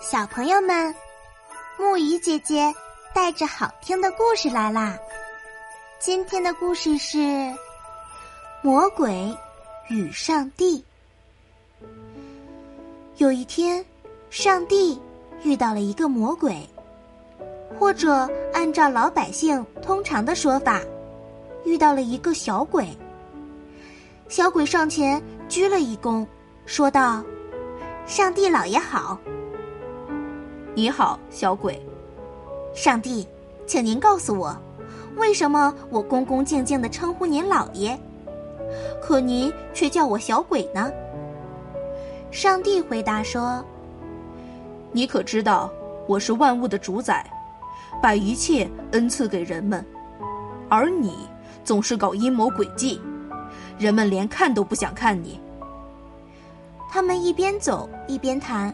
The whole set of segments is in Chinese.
小朋友们，木鱼姐姐带着好听的故事来啦！今天的故事是《魔鬼与上帝》。有一天，上帝遇到了一个魔鬼，或者按照老百姓通常的说法，遇到了一个小鬼。小鬼上前鞠了一躬，说道：“上帝老爷好。”你好，小鬼。上帝，请您告诉我，为什么我恭恭敬敬的称呼您老爷，可您却叫我小鬼呢？上帝回答说：“你可知道，我是万物的主宰，把一切恩赐给人们，而你总是搞阴谋诡计，人们连看都不想看你。”他们一边走一边谈，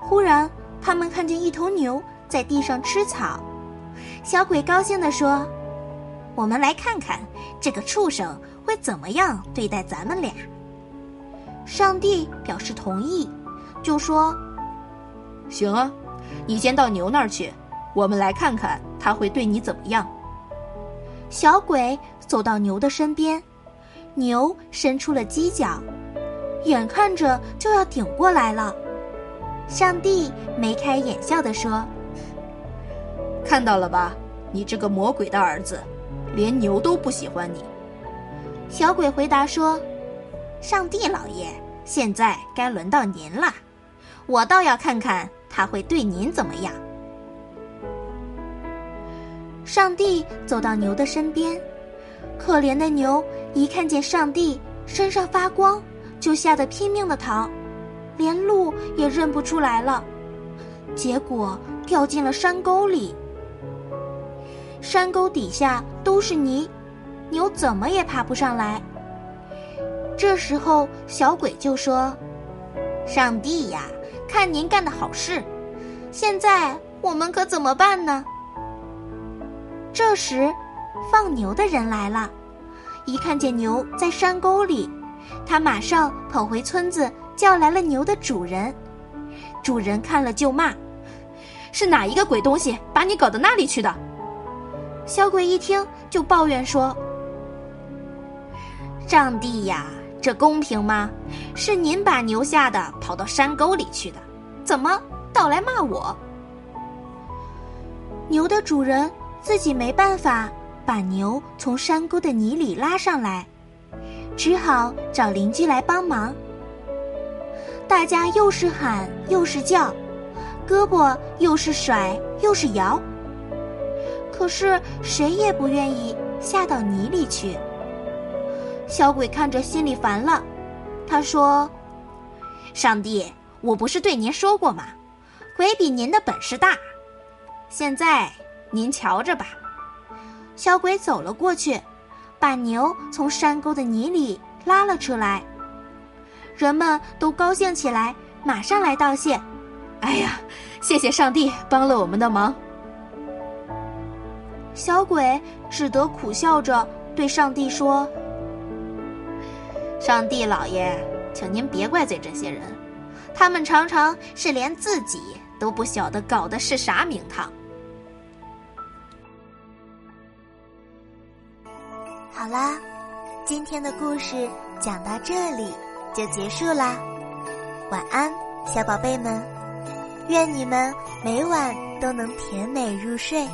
忽然。他们看见一头牛在地上吃草，小鬼高兴地说：“我们来看看这个畜生会怎么样对待咱们俩。”上帝表示同意，就说：“行啊，你先到牛那儿去，我们来看看他会对你怎么样。”小鬼走到牛的身边，牛伸出了犄角，眼看着就要顶过来了。上帝眉开眼笑地说：“看到了吧，你这个魔鬼的儿子，连牛都不喜欢你。”小鬼回答说：“上帝老爷，现在该轮到您了，我倒要看看他会对您怎么样。”上帝走到牛的身边，可怜的牛一看见上帝身上发光，就吓得拼命的逃。连路也认不出来了，结果掉进了山沟里。山沟底下都是泥，牛怎么也爬不上来。这时候，小鬼就说：“上帝呀，看您干的好事，现在我们可怎么办呢？”这时，放牛的人来了，一看见牛在山沟里，他马上跑回村子。叫来了牛的主人，主人看了就骂：“是哪一个鬼东西把你搞到那里去的？”小鬼一听就抱怨说：“上帝呀，这公平吗？是您把牛吓得跑到山沟里去的，怎么倒来骂我？”牛的主人自己没办法把牛从山沟的泥里拉上来，只好找邻居来帮忙。大家又是喊又是叫，胳膊又是甩又是摇，可是谁也不愿意下到泥里去。小鬼看着心里烦了，他说：“上帝，我不是对您说过吗？鬼比您的本事大。现在您瞧着吧。”小鬼走了过去，把牛从山沟的泥里拉了出来。人们都高兴起来，马上来道谢。哎呀，谢谢上帝帮了我们的忙。小鬼只得苦笑着对上帝说：“上帝老爷，请您别怪罪这些人，他们常常是连自己都不晓得搞的是啥名堂。”好啦，今天的故事讲到这里。就结束啦，晚安，小宝贝们，愿你们每晚都能甜美入睡。